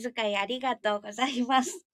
気遣いありがとうございます。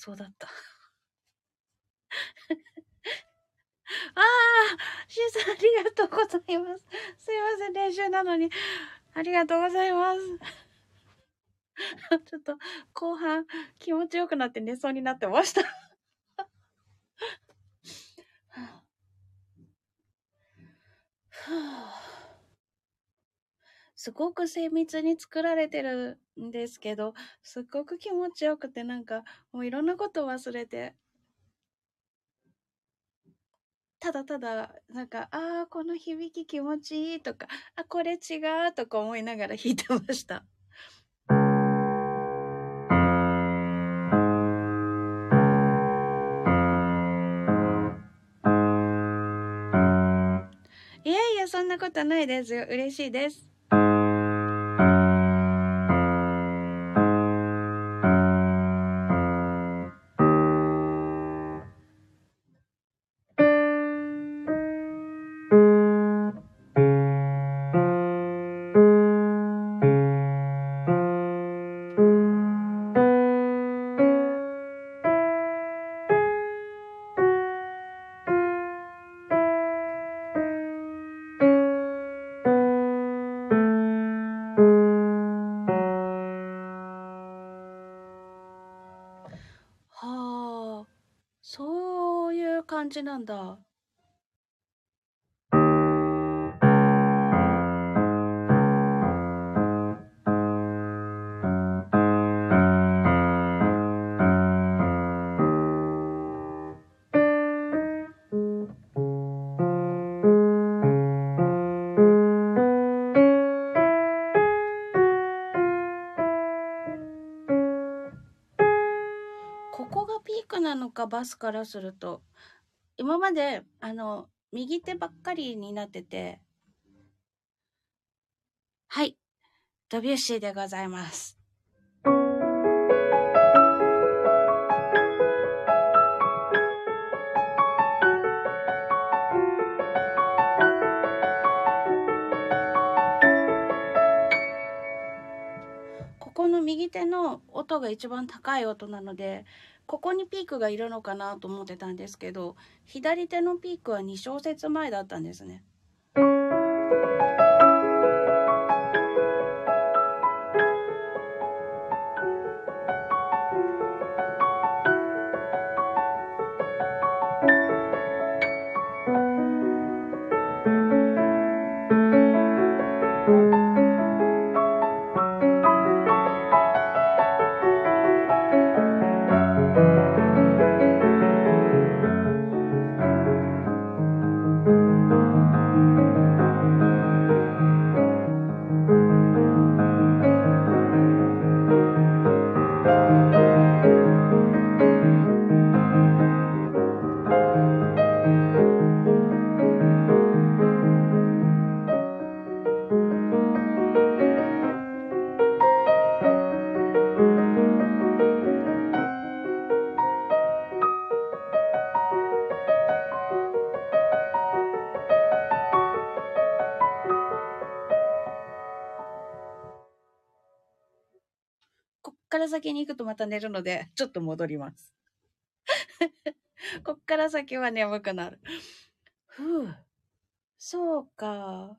そうだった。ああ、シーさんありがとうございます。すいません、練習なのに。ありがとうございます。ちょっと後半気持ちよくなって寝そうになってましたすごく精密に作られてるんですけど、すっごく気持ちよくてなんかもういろんなこと忘れて、ただただ、なんか、ああ、この響き気持ちいいとか、あ、これ違うとか思いながら弾いてました。いやいや、そんなことないですよ。嬉しいです。なんだ。ここがピークなのかバスからすると今まで、あの、右手ばっかりになってて、はい。ドビュッシーでございます。ここの右手の音が一番高い音なので、ここにピークがいるのかなと思ってたんですけど左手のピークは2小節前だったんですね。先に行くとまた寝るので、ちょっと戻ります。こっから先は眠くなる。ふう。そうか。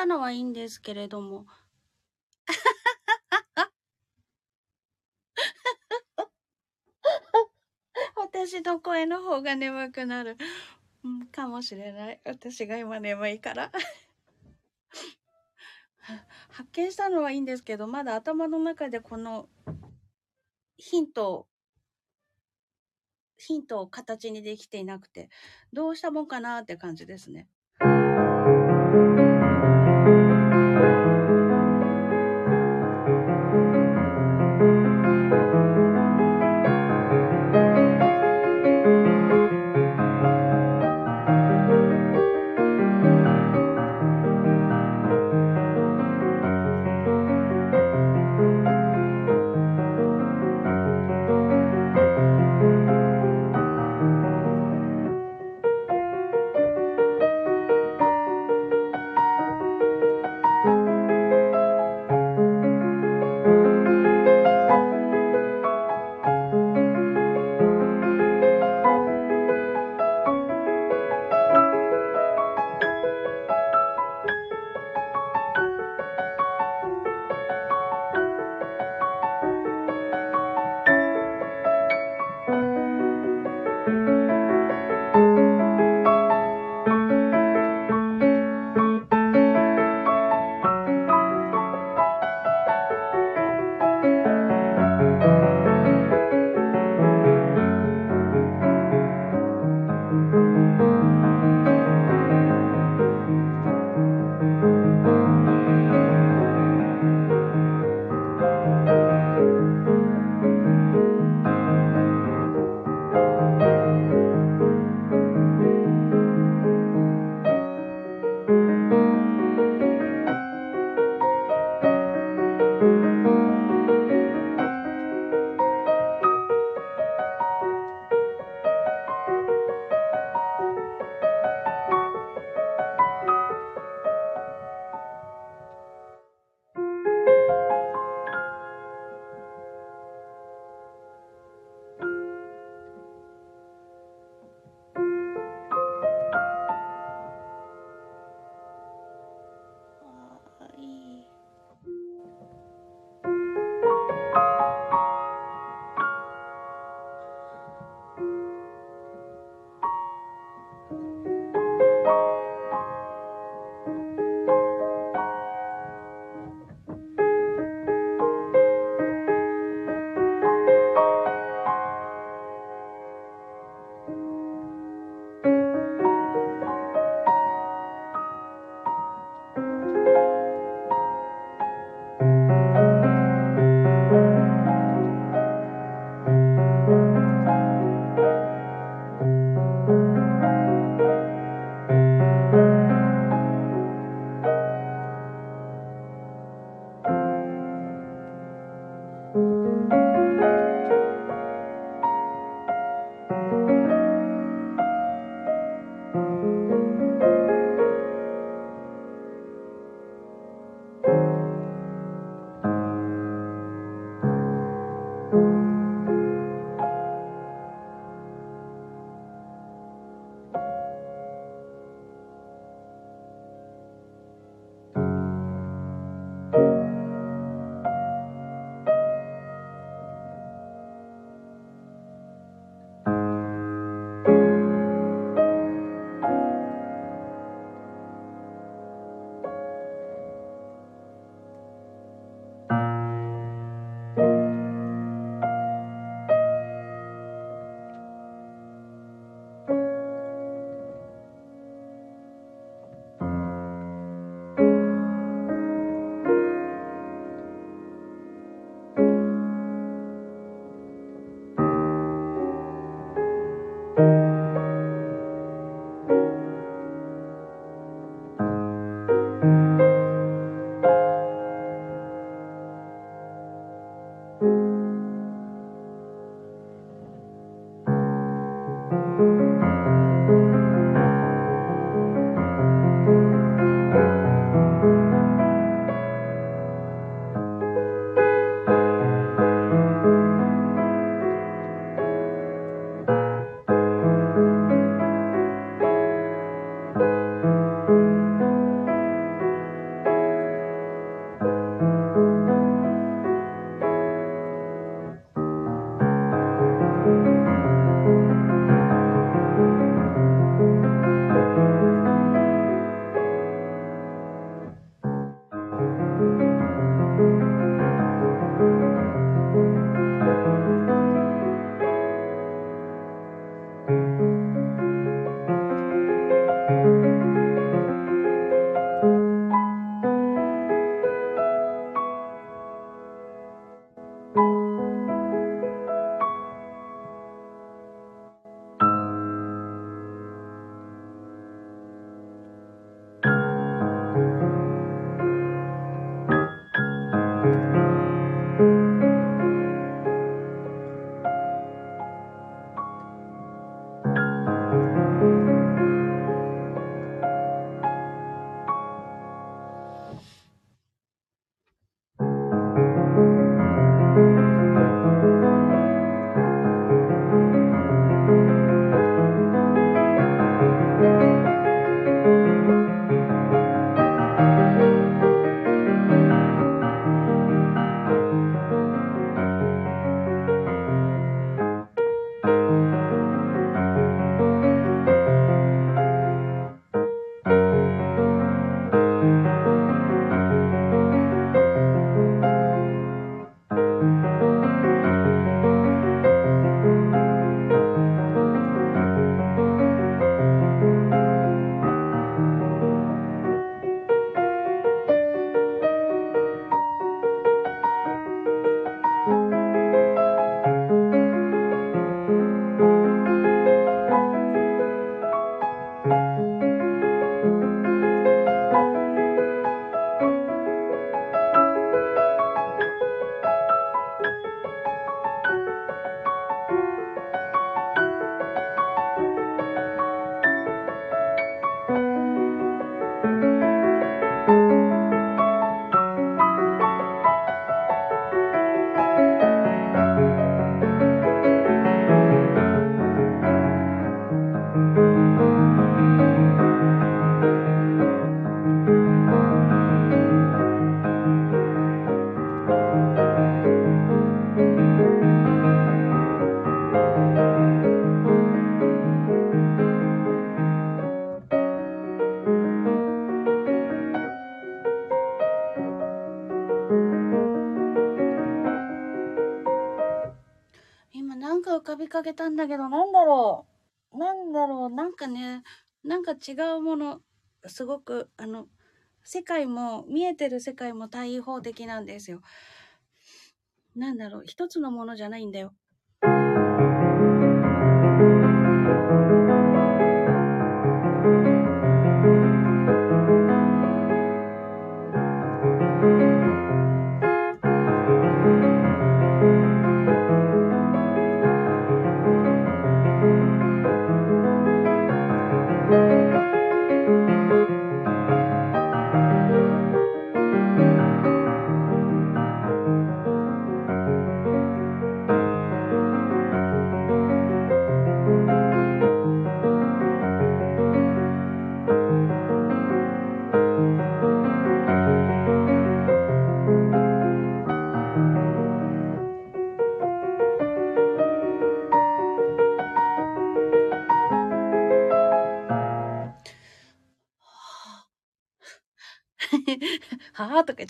たのはいいんですけれども。私の声の方が眠くなる、うん、かもしれない。私が今眠いから。発見したのはいいんですけど、まだ頭の中でこのヒントを、ヒントを形にできていなくて、どうしたもんかなって感じですね。だけど、なんだろう。なんだろう。なんかね、なんか違うもの、すごく、あの、世界も、見えてる世界も対比的なんですよ。なんだろう。一つのものじゃないんだよ。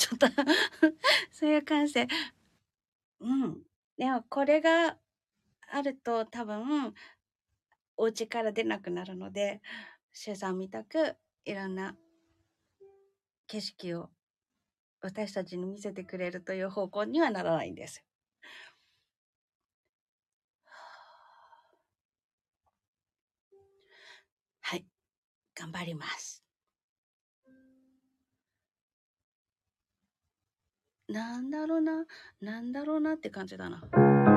ちゃった。そういう感性。うん。でも、これがあると多分、お家から出なくなるので、シュさんみたく、いろんな景色を私たちに見せてくれるという方向にはならないんです。はい。頑張ります。なんだろうな、なんだろうなって感じだな。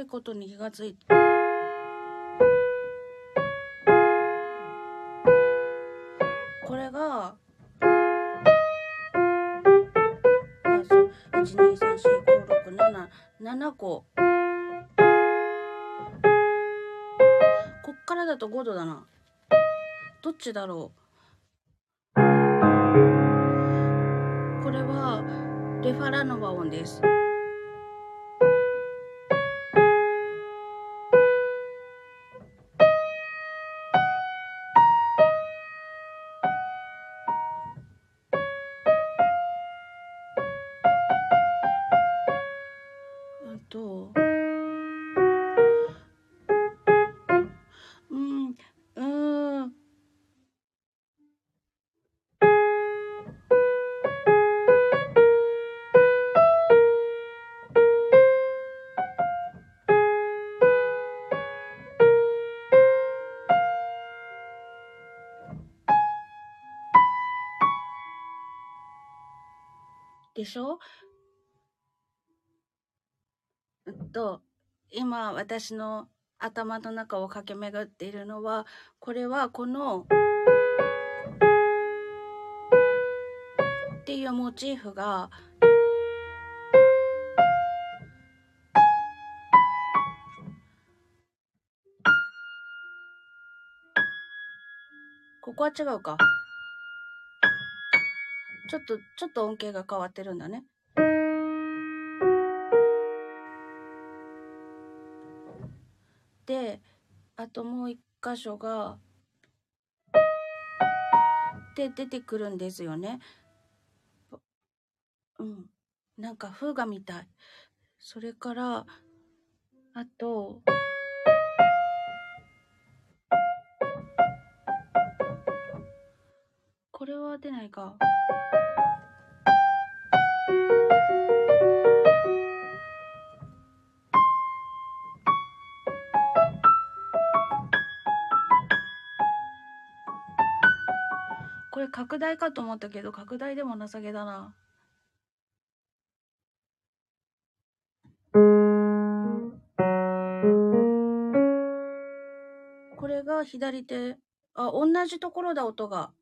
いことに気がついて。これが、あそう1、2、3、4、5、6、7、7個。こっからだと5度だな。どっちだろう。これは、レファラノバ音です。と、うん、うん。でしょ？と、今私の頭の中を駆け巡っているのは、これはこの、っていうモチーフが、ここは違うか。ちょっと、ちょっと音程が変わってるんだね。箇所が、で出てくるんですよね。うん。なんか風画みたい。それから、あと、これは出ないか。拡大かと思ったけど、拡大でも情けだな。これが左手。あ、同じところだ、音が。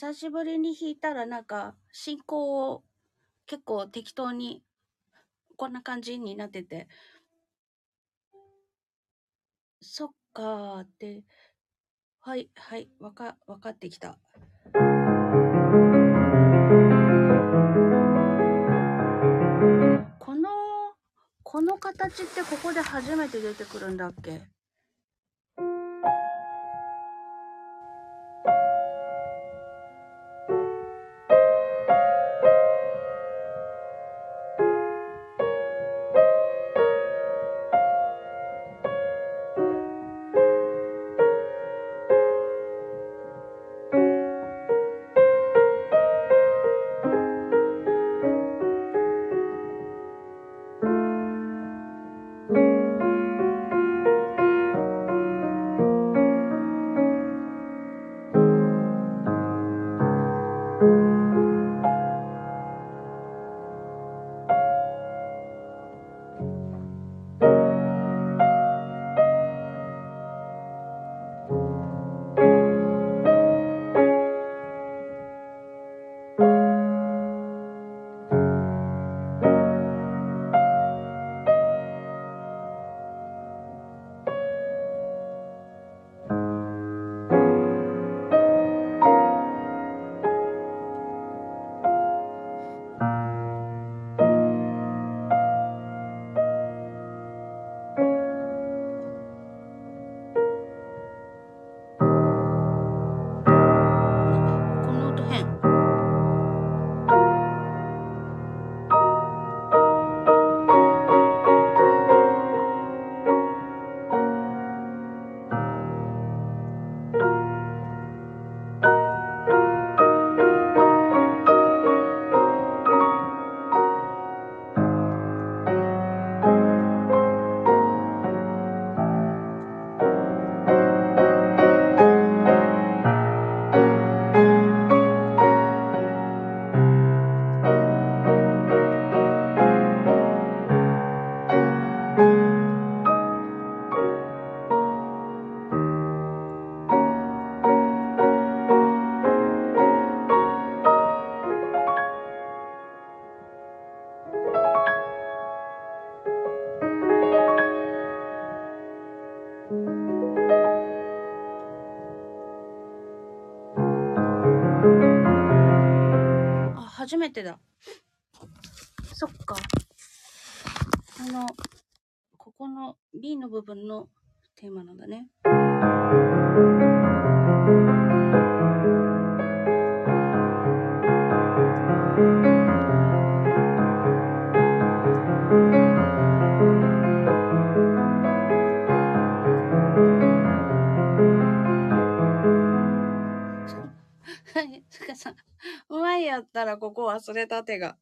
久しぶりに弾いたらなんか進行を結構適当にこんな感じになってて、そっかーって、はい、はい、わか、わかってきた。この、この形ってここで初めて出てくるんだっけ？初めてだ。忘れた手が。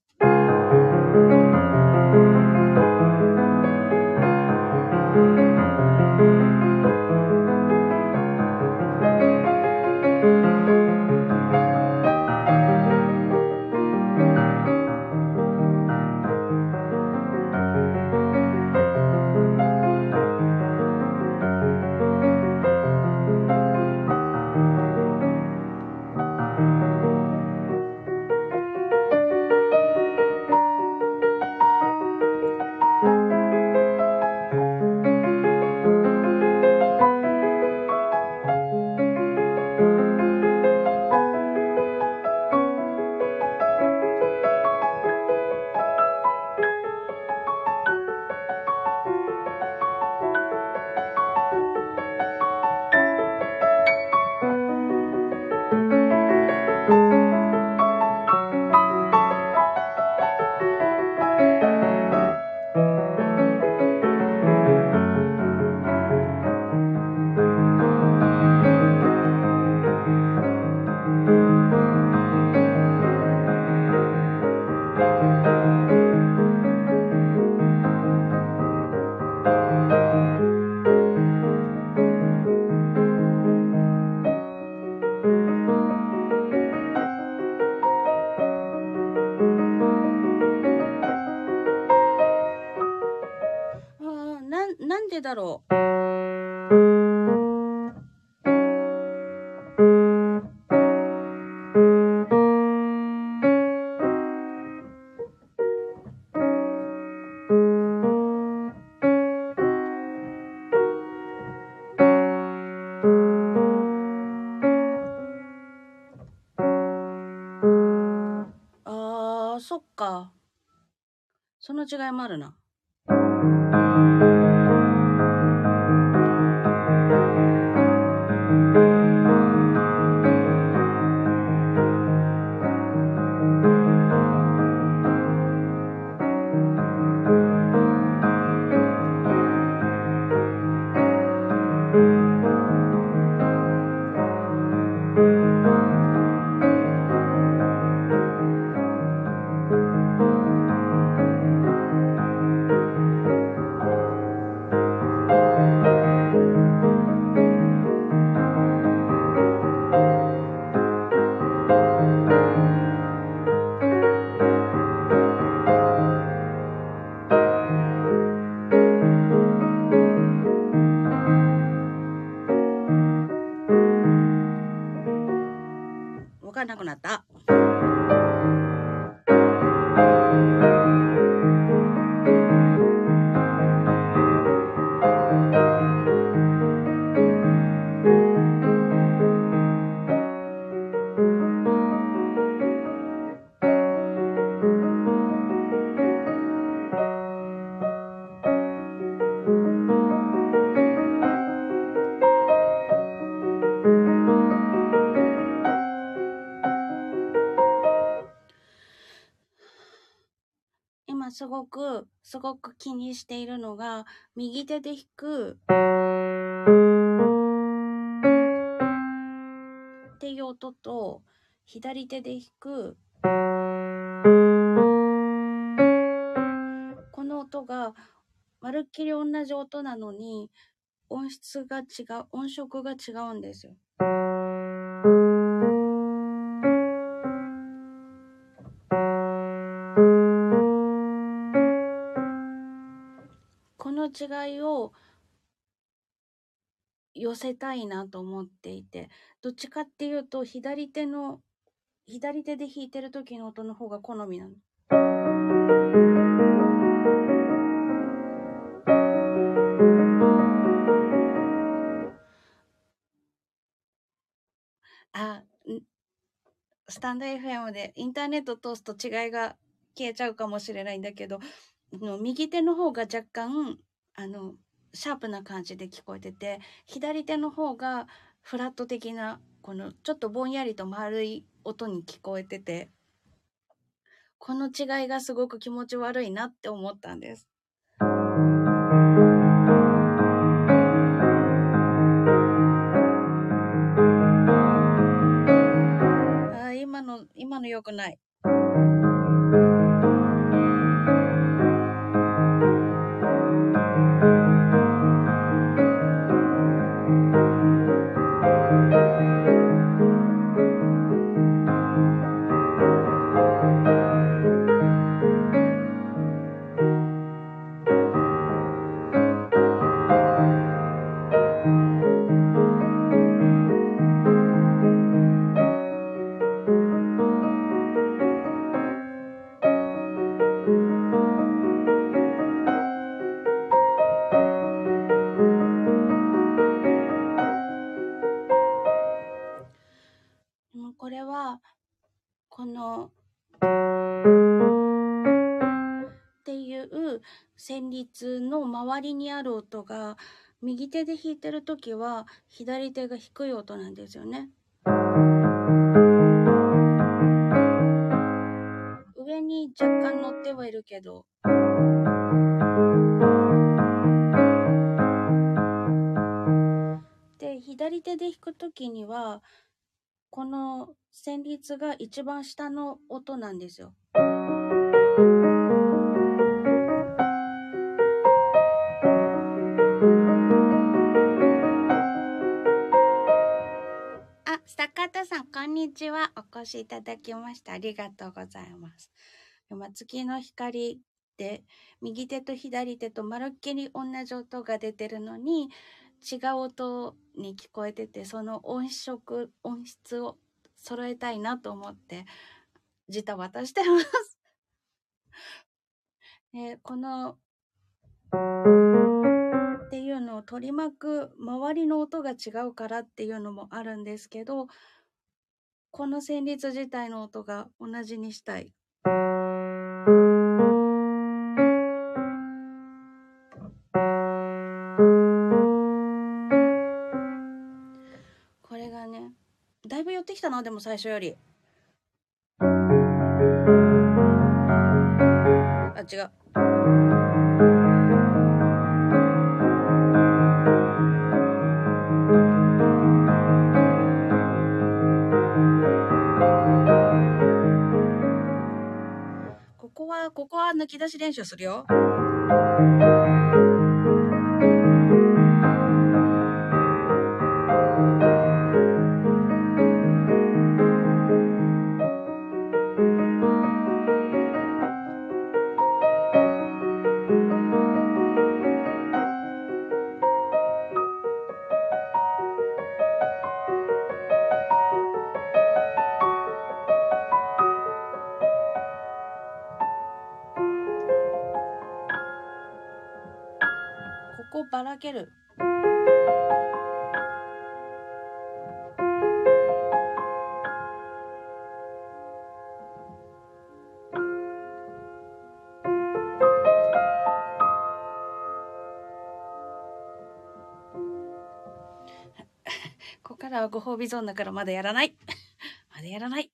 違いもあるな。なくなった？すごく気にしているのが、右手で弾くっていう音と、左手で弾くこの音が、まるっきり同じ音なのに、音質が違う、音色が違うんですよ。違いを寄せたいなと思っていて、どっちかっていうと、左手の、左手で弾いてる時の音の方が好みなの。あ、んスタンド FM でインターネット通すと違いが消えちゃうかもしれないんだけど、の右手の方が若干、あの、シャープな感じで聞こえてて、左手の方がフラット的な、このちょっとぼんやりと丸い音に聞こえてて、この違いがすごく気持ち悪いなって思ったんです。あー今の、今の良くない。周りにある音が、右手で弾いてるときは、左手が低い音なんですよね。上に若干乗ってはいるけど、で、左手で弾くときには、この旋律が一番下の音なんですよ。さん、こんにちは。お越しいただきました。ありがとうございます。今、月の光て、右手と左手とまるっきり同じ音が出てるのに、違う音に聞こえてて、その音色、音質を揃えたいなと思って、ジタバタしてます。でこの、っていうのを取り巻く周りの音が違うからっていうのもあるんですけど、この旋律自体の音が同じにしたい。これがね、だいぶ寄ってきたな、でも最初より。あ、違う。ここは抜き出し練習するよ。からはご褒美ゾーンだからまだやらない。まだやらない。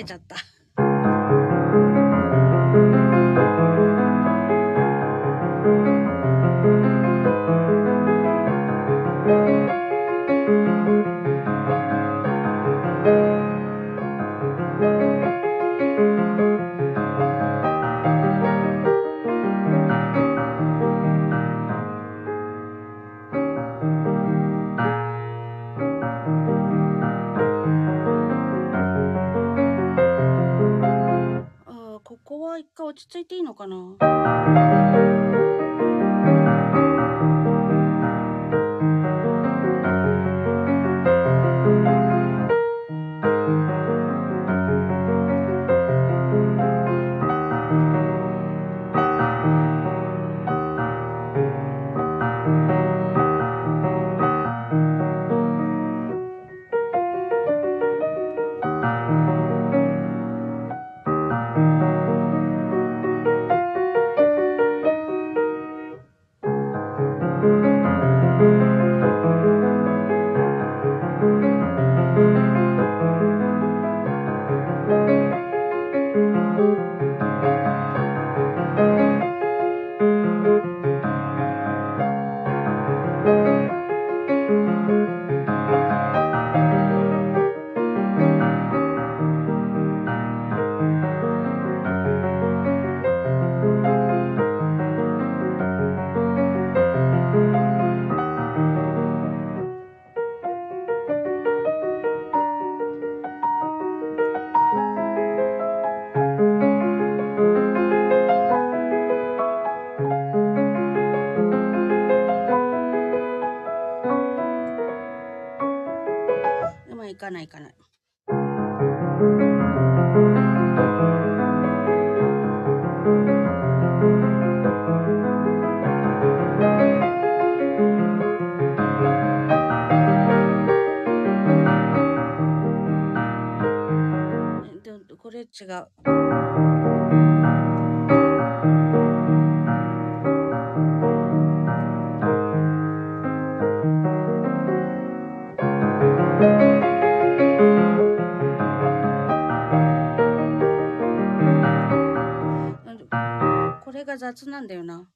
けちゃった。ないかな。雑なんだよな。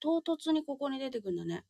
唐突にここに出てくるんだね。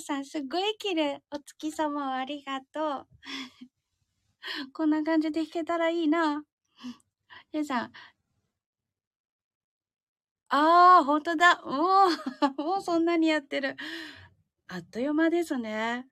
さん、すごい綺麗。お月様をありがとう。こんな感じで弾けたらいいな。ゆうさん。ああ、ほんとだ。もう、もうそんなにやってる。あっという間ですね。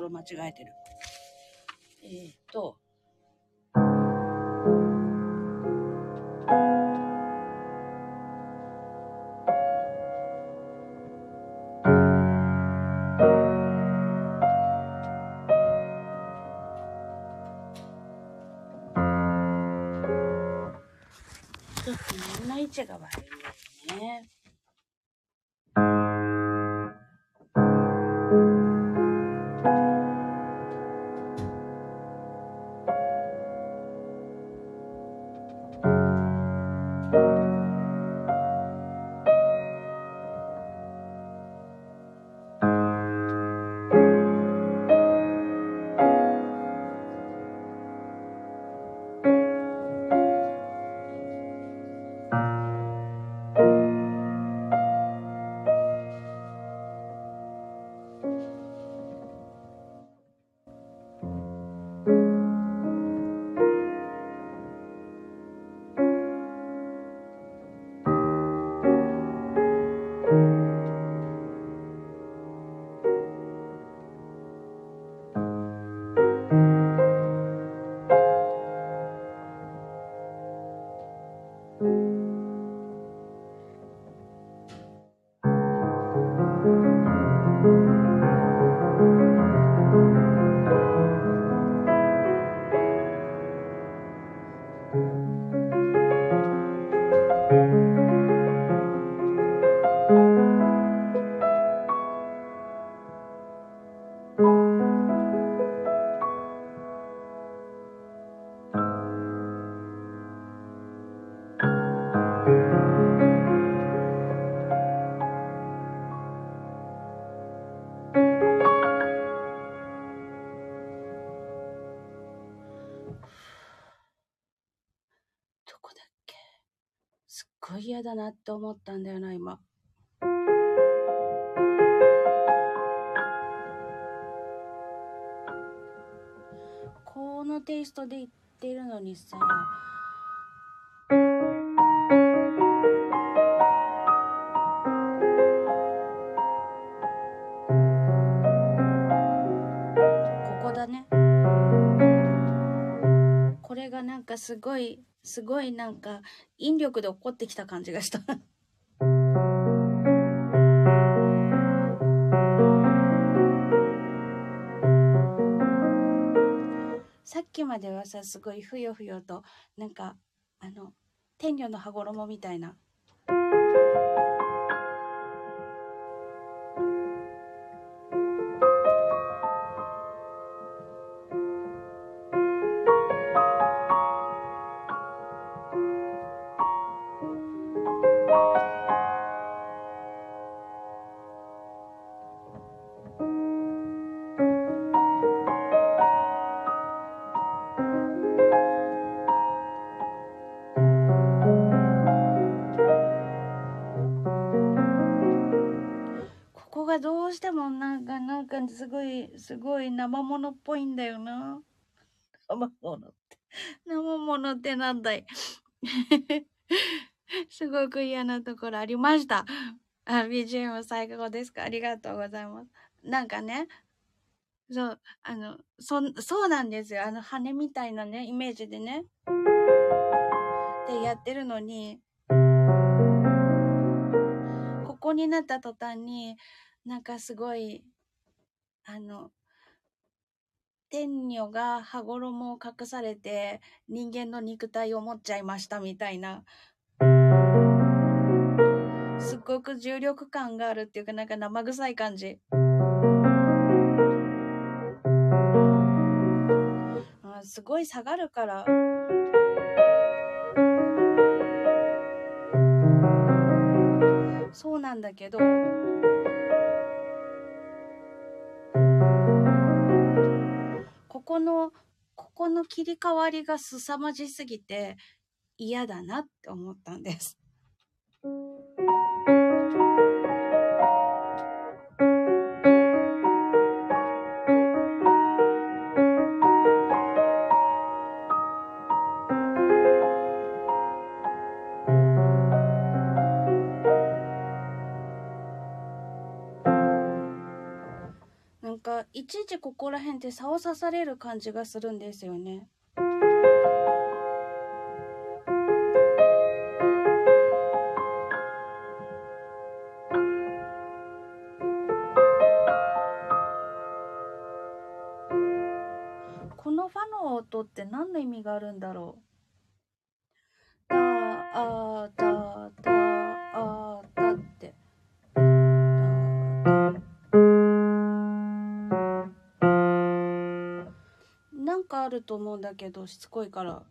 ころ間違えてる。えー、っと、ちょっとみんな位置が悪い嫌だなって思ったんだよな、今。このテイストで言ってるのにさ、すごい、すごいなんか引力で怒ってきた感じがした。さっきまではさ、すごいふよふよと、なんか、あの、天女の羽衣みたいな。すごい、すごい生物っぽいんだよな。生物って。生物ってなんだい？すごく嫌なところありました。あ、BGM 最高ですか？ありがとうございます。なんかね、そう、あの、そ、そうなんですよ。あの、羽みたいなね、イメージでね。で、やってるのに、ここになった途端に、なんかすごい、あの、天女が羽衣を隠されて人間の肉体を持っちゃいましたみたいな、すっごく重力感があるっていうかなんか生臭い感じ。あすごい下がるから。そうなんだけど、ここの、ここの切り替わりが凄まじすぎて嫌だなって思ったんです。ちいちここら辺って差を刺される感じがするんですよね。このファの音って何の意味があるんだろう？だけどしつこいから。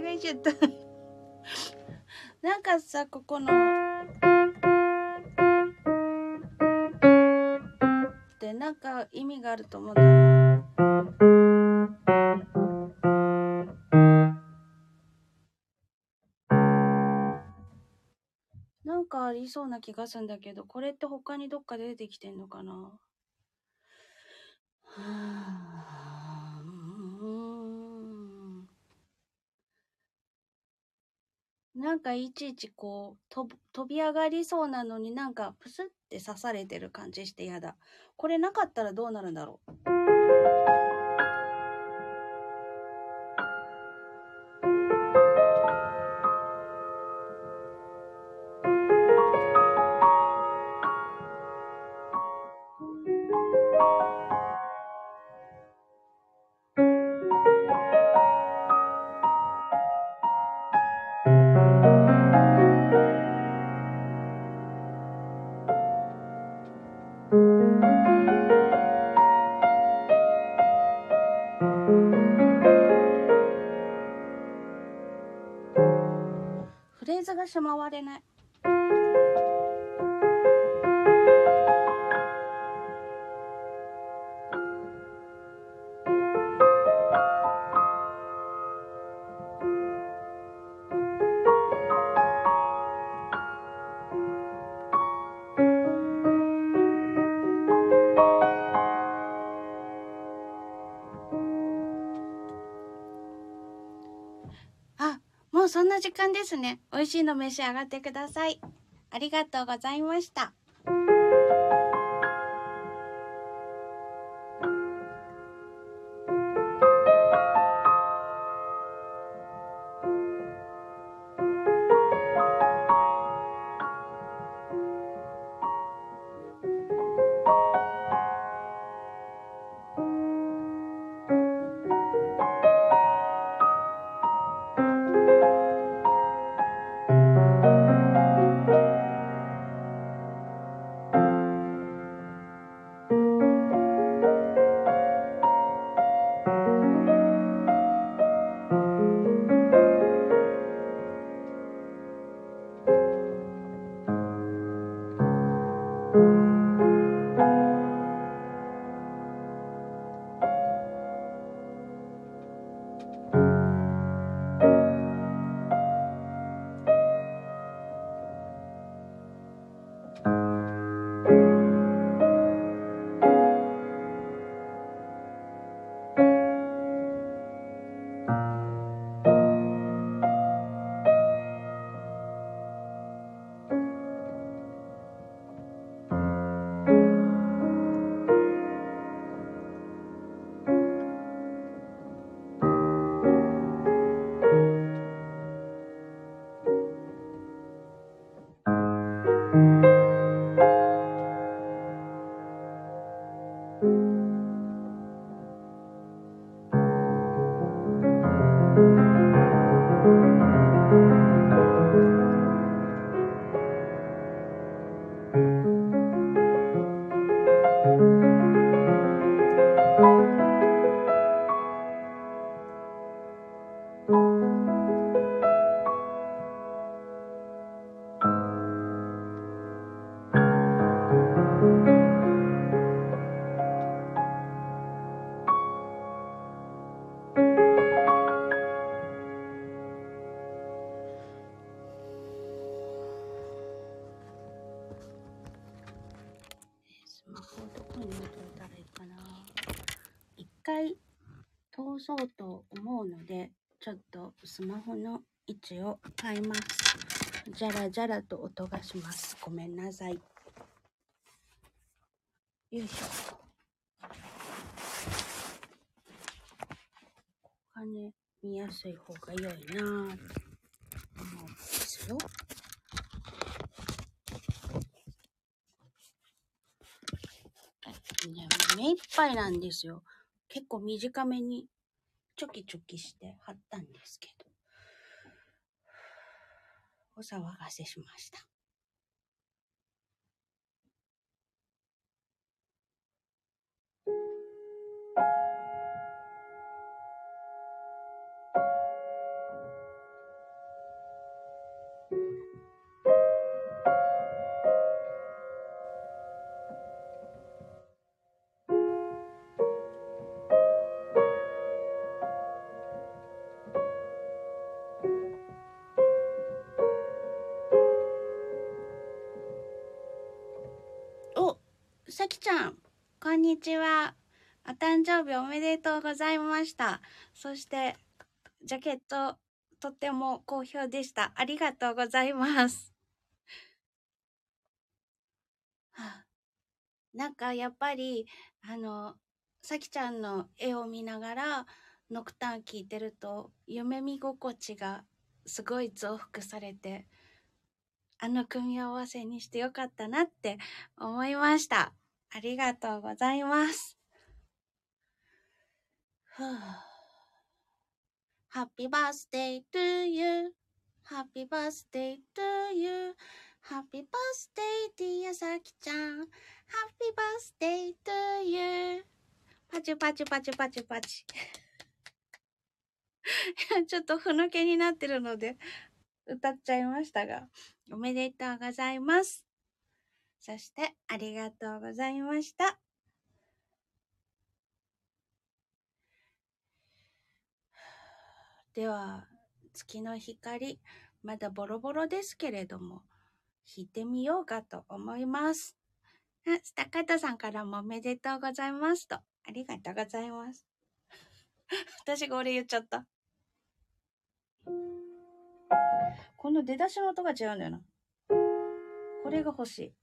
の音間違えちゃった。なんかさここの。ってなんか意味があると思うんだなんかありそうな気がするんだけどこれって他にどっかで出てきてんのかな？なんかいちいちこう飛ぶ飛び上がりそうなのになんかプスって刺されてる感じしてやだ。これなかったらどうなるんだろう。しまわれない。時間ですね。美味しいの召し上がってください。ありがとうございました。回通そうと思うので、ちょっとスマホの位置を変えます。じゃらじゃらと音がします。ごめんなさい。よいしょ。ここがね、見やすい方が良いなぁと思うんですよ。ね、目いっぱいなんですよ。結構短めにチョキチョキして貼ったんですけど。お騒がせしました。にちは。お誕生日おめでとうございました。そして、ジャケット、とっても好評でした。ありがとうございます。あなんかやっぱり、あの、さきちゃんの絵を見ながら、ノクターン聞いてると、夢見心地がすごい増幅されて、あの組み合わせにしてよかったなって思いました。ありがとうございます。Happy birthday to you. Happy birthday to you. Happy birthday dear さきちゃん。Happy birthday to you. パチパチパチパチパチ。ちょっとふぬけになってるので歌っちゃいましたが、おめでとうございます。そして、ありがとうございました。では、月の光、まだボロボロですけれども、弾いてみようかと思います。あ、スタカトさんからもおめでとうございますと。ありがとうございます。私が俺言っちゃった。この出だしの音が違うんだよな。これが欲しい。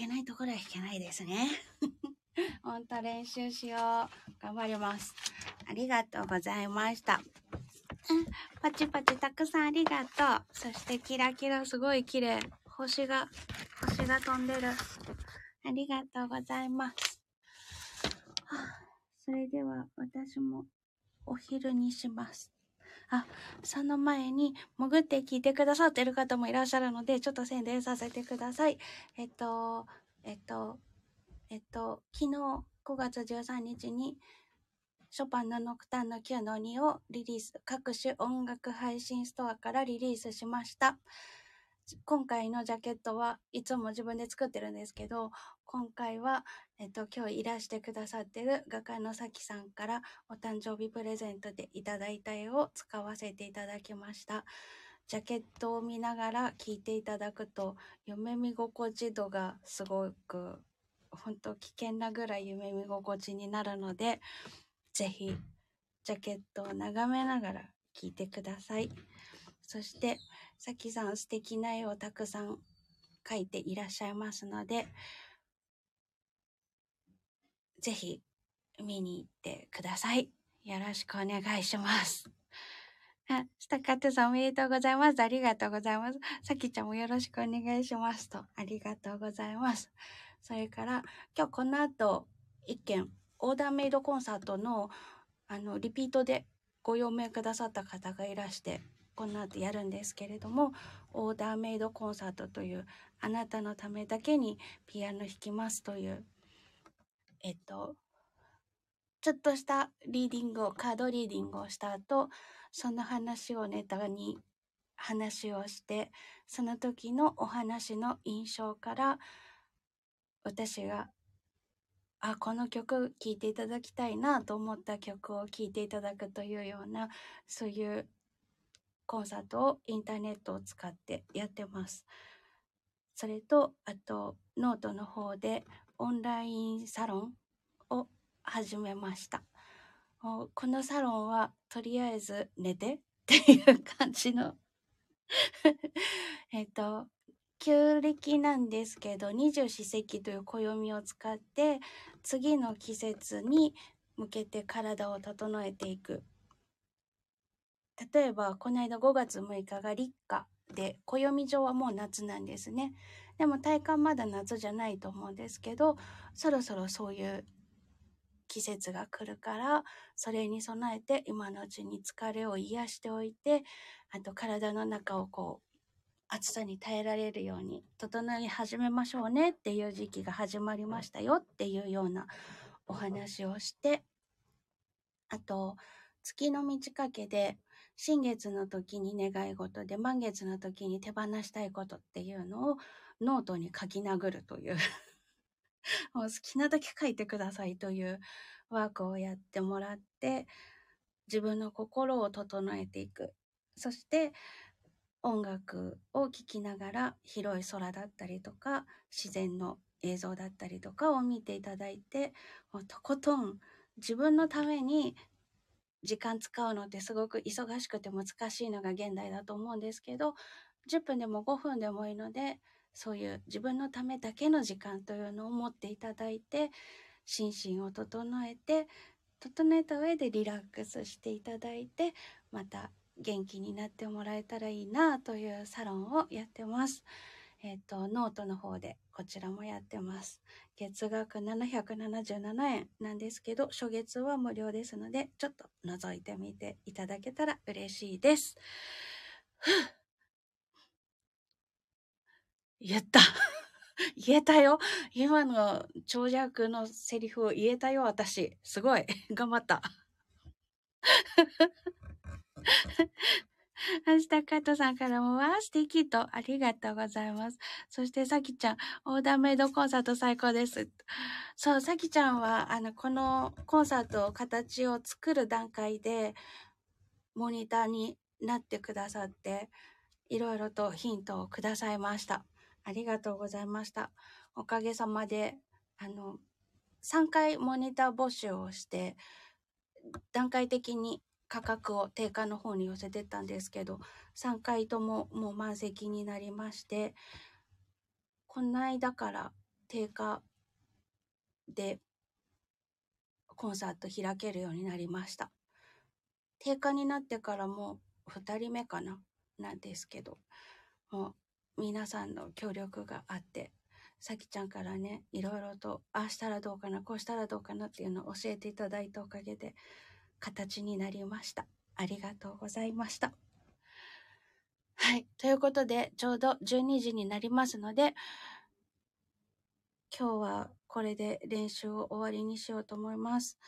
けないところは弾けないですね。ほんと練習しよう。頑張ります。ありがとうございました。うんパチパチたくさんありがとう。そしてキラキラすごい綺麗。星が、星が飛んでる。ありがとうございます。はあそれでは私もお昼にします。あ、その前に潜って聞いてくださってる方もいらっしゃるので、ちょっと宣伝させてください。えっと、えっと、えっと、昨日5月13日にショパンのノクタンの9の2をリリース、各種音楽配信ストアからリリースしました。今回のジャケットはいつも自分で作ってるんですけど、今回は、えっと、今日いらしてくださってる画家のさきさんからお誕生日プレゼントでいただいた絵を使わせていただきました。ジャケットを見ながら聴いていただくと、夢見心地度がすごく、本当危険なぐらい夢見心地になるので、ぜひ、ジャケットを眺めながら聴いてください。そして、さきさん素敵な絵をたくさん描いていらっしゃいますので、ぜひ見に行ってください。よろしくお願いします。あ、スタカトさんおめでとうございます。ありがとうございます。さきちゃんもよろしくお願いしますと。ありがとうございます。それから、今日この後、一件、オーダーメイドコンサートの、あの、リピートでご用命くださった方がいらして、この後やるんですけれども、オーダーメイドコンサートという、あなたのためだけにピアノ弾きますという、えっと、ちょっとしたリーディングを、カードリーディングをした後、その話をネタに話をして、その時のお話の印象から、私が、あ、この曲聴いていただきたいなと思った曲を聴いていただくというような、そういうコンサートをインターネットを使ってやってます。それと、あと、ノートの方でオンラインサロンを始めました。このサロンはとりあえず寝てっていう感じの えっと旧暦なんですけど二十四節気という暦を使って次の季節に向けて体を整えていく例えばこの間5月6日が立夏で暦上はもう夏なんですね。でも体感まだ夏じゃないと思うんですけどそろそろそういう季節が来るからそれに備えて今のうちに疲れを癒しておいてあと体の中をこう暑さに耐えられるように整い始めましょうねっていう時期が始まりましたよっていうようなお話をしてあと月の満ち欠けで新月の時に願い事で満月の時に手放したいことっていうのをノートに書き殴るという。もう好きなだけ書いてくださいというワークをやってもらって自分の心を整えていく。そして音楽を聴きながら広い空だったりとか自然の映像だったりとかを見ていただいてとことん自分のために時間使うのってすごく忙しくて難しいのが現代だと思うんですけど10分でも5分でもいいのでそういう自分のためだけの時間というのを持っていただいて心身を整えて整えた上でリラックスしていただいてまた元気になってもらえたらいいなというサロンをやってます。えっ、と、ノートの方でこちらもやってます。月額777円なんですけど、初月は無料ですので、ちょっと覗いてみていただけたら嬉しいです。ふ言った。言えたよ。今の長尺のセリフを言えたよ、私。すごい。頑張った。明日カットさんからも、わあ、素敵と、ありがとうございます。そして、さきちゃん、オーダーメイドコンサート最高です。そう、さきちゃんは、あの、このコンサートを、形を作る段階で、モニターになってくださって、いろいろとヒントをくださいました。ありがとうございました。おかげさまで、あの、3回モニター募集をして、段階的に価格を定価の方に寄せてったんですけど、3回とももう満席になりまして、この間から定価でコンサート開けるようになりました。定価になってからもう2人目かななんですけど、もう皆さんの協力があって、さきちゃんからね、いろいろと、ああしたらどうかな、こうしたらどうかなっていうのを教えていただいたおかげで、形になりました。ありがとうございました。はい。ということで、ちょうど12時になりますので、今日はこれで練習を終わりにしようと思います。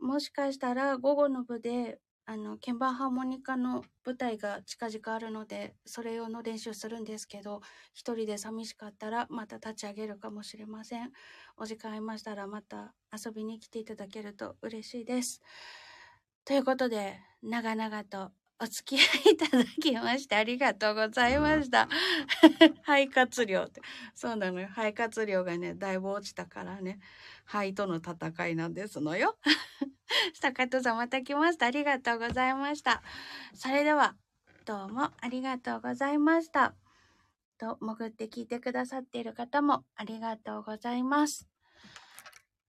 もしかしたら午後の部で、あの、鍵盤ハーモニカの舞台が近々あるので、それ用の練習するんですけど、一人で寂しかったらまた立ち上げるかもしれません。お時間ありましたらまた遊びに来ていただけると嬉しいです。ということで、長々とお付き合いいただきましてありがとうございました。肺活量って。そうなのよ。肺活量がね、だいぶ落ちたからね、肺との戦いなんですのよ。坂戸さんまた来ました。ありがとうございました。それでは、どうもありがとうございました。と、潜って聞いてくださっている方もありがとうございます。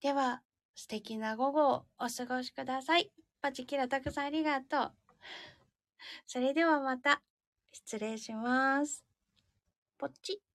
では、素敵な午後をお過ごしください。パチキラたくさんありがとう。それではまた、失礼します。ポチッ。